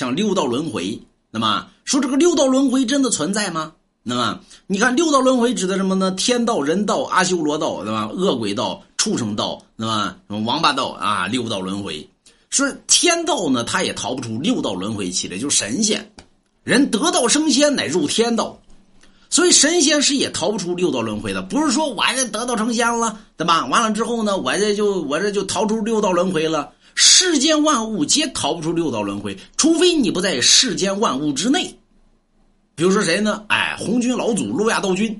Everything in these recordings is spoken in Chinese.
像六道轮回。那么说这个六道轮回真的存在吗？那么你看六道轮回指的什么呢？天道、人道、阿修罗道，对吧？恶鬼道、畜生道，那么什么王八道啊？六道轮回。说天道呢，他也逃不出六道轮回起来，就是神仙，人得道升仙乃入天道，所以神仙是也逃不出六道轮回的。不是说我这得道成仙了，对吧？完了之后呢，我这就我这就逃出六道轮回了。世间万物皆逃不出六道轮回，除非你不在世间万物之内。比如说谁呢？哎，红军老祖路亚道君，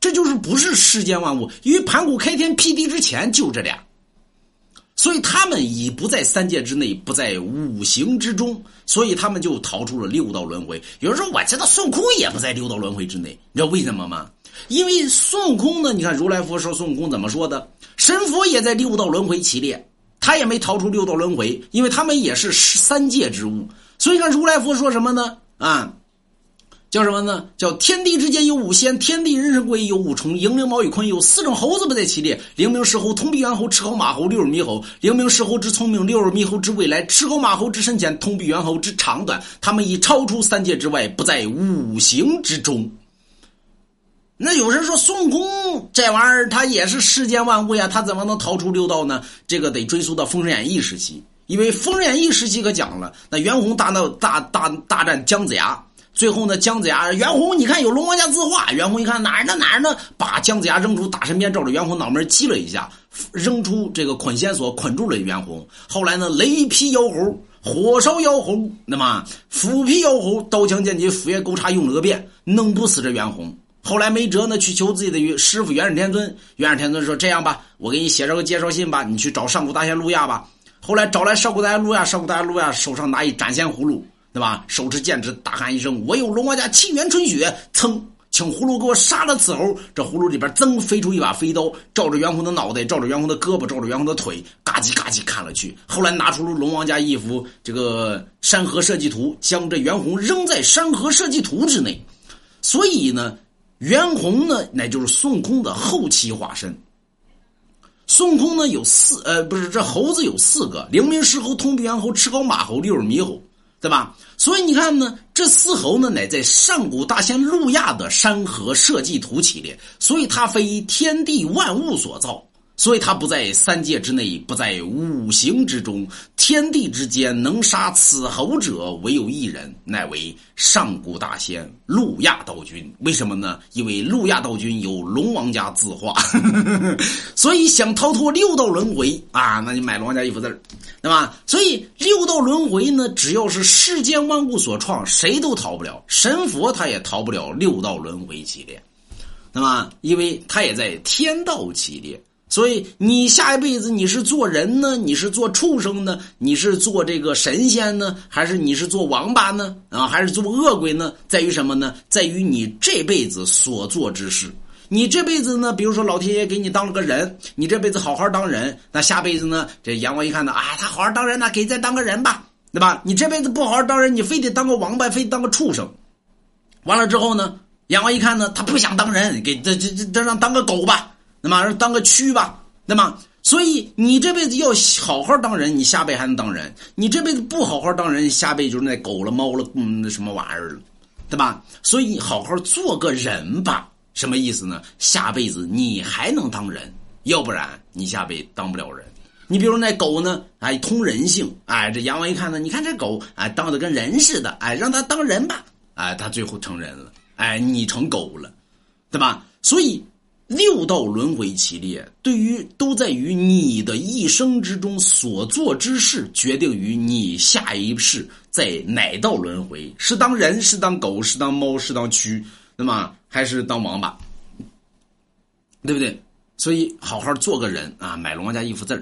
这就是不是世间万物，因为盘古开天辟地之前就这俩。所以他们已不在三界之内，不在五行之中，所以他们就逃出了六道轮回。有人说：“我知道孙悟空也不在六道轮回之内，你知道为什么吗？因为孙悟空呢，你看如来佛说孙悟空怎么说的？神佛也在六道轮回其列，他也没逃出六道轮回，因为他们也是三界之物。所以看如来佛说什么呢？啊。”叫什么呢？叫天地之间有五仙，天地人神鬼有五重，鹰灵毛羽坤有四种猴子不在其列。灵明石猴、通臂猿猴、赤猴马猴、六耳猕猴。灵明石猴之聪明，六耳猕猴之未来，赤猴马猴之深浅，通臂猿猴之长短。他们已超出三界之外，不在五行之中。那有人说孙悟空这玩意儿，他也是世间万物呀，他怎么能逃出六道呢？这个得追溯到《封神演义》时期，因为《封神演义》时期可讲了，那袁弘大闹大大大战姜子牙。最后呢，姜子牙、袁弘，你看有龙王家字画。袁弘一看哪儿呢哪儿呢，把姜子牙扔出大神鞭，照着袁弘脑门击了一下，扔出这个捆仙索，捆住了袁弘。后来呢，雷劈妖猴，火烧妖猴，那么斧劈妖猴，刀枪剑戟斧钺钩叉用了个遍，弄不死这袁弘。后来没辙呢，去求自己的师傅元始天尊。元始天尊说：“这样吧，我给你写上个介绍信吧，你去找上古大仙路亚吧。”后来找来上古大仙路亚，上古大仙路亚手上拿一斩仙葫芦。对吧？手持剑指，大喊一声：“我有龙王家沁元春雪！”噌，请葫芦给我杀了此猴。这葫芦里边噌飞出一把飞刀，照着袁弘的脑袋，照着袁弘的胳膊，照着袁弘的腿，嘎叽嘎叽砍了去。后来拿出了龙王家一幅这个山河设计图，将这袁弘扔在山河设计图之内。所以呢，袁弘呢，乃就是孙悟空的后期化身。孙悟空呢有四，呃，不是这猴子有四个：灵明石猴、通臂猿猴、赤高马猴、六耳猕猴。对吧？所以你看呢，这四猴呢，乃在上古大仙路亚的山河设计图起列，所以它非天地万物所造。所以他不在三界之内，不在五行之中，天地之间能杀此猴者，唯有一人，乃为上古大仙路亚道君。为什么呢？因为路亚道君有龙王家字画，所以想逃脱六道轮回啊，那你买龙王家一幅字对吧？所以六道轮回呢，只要是世间万物所创，谁都逃不了，神佛他也逃不了六道轮回系列，那么因为他也在天道系列。所以你下一辈子你是做人呢，你是做畜生呢，你是做这个神仙呢，还是你是做王八呢？啊，还是做恶鬼呢？在于什么呢？在于你这辈子所做之事。你这辈子呢，比如说老天爷给你当了个人，你这辈子好好当人，那下辈子呢，这阎王一看呢，啊，他好好当人，那给再当个人吧，对吧？你这辈子不好好当人，你非得当个王八，非得当个畜生。完了之后呢，阎王一看呢，他不想当人，给这这这让当个狗吧。那么当个蛆吧，那么所以你这辈子要好好当人，你下辈还能当人；你这辈子不好好当人，下辈就是那狗了、猫了、嗯，那什么玩意儿了，对吧？所以好好做个人吧，什么意思呢？下辈子你还能当人，要不然你下辈当不了人。你比如那狗呢，哎，通人性，哎，这阎王一看呢，你看这狗，哎，当的跟人似的，哎，让它当人吧，哎，它最后成人了，哎，你成狗了，对吧？所以。六道轮回其列，对于都在于你的一生之中所做之事，决定于你下一世在哪道轮回，是当人，是当狗，是当猫，是当蛆，那么还是当王八，对不对？所以好好做个人啊，买龙王家一幅字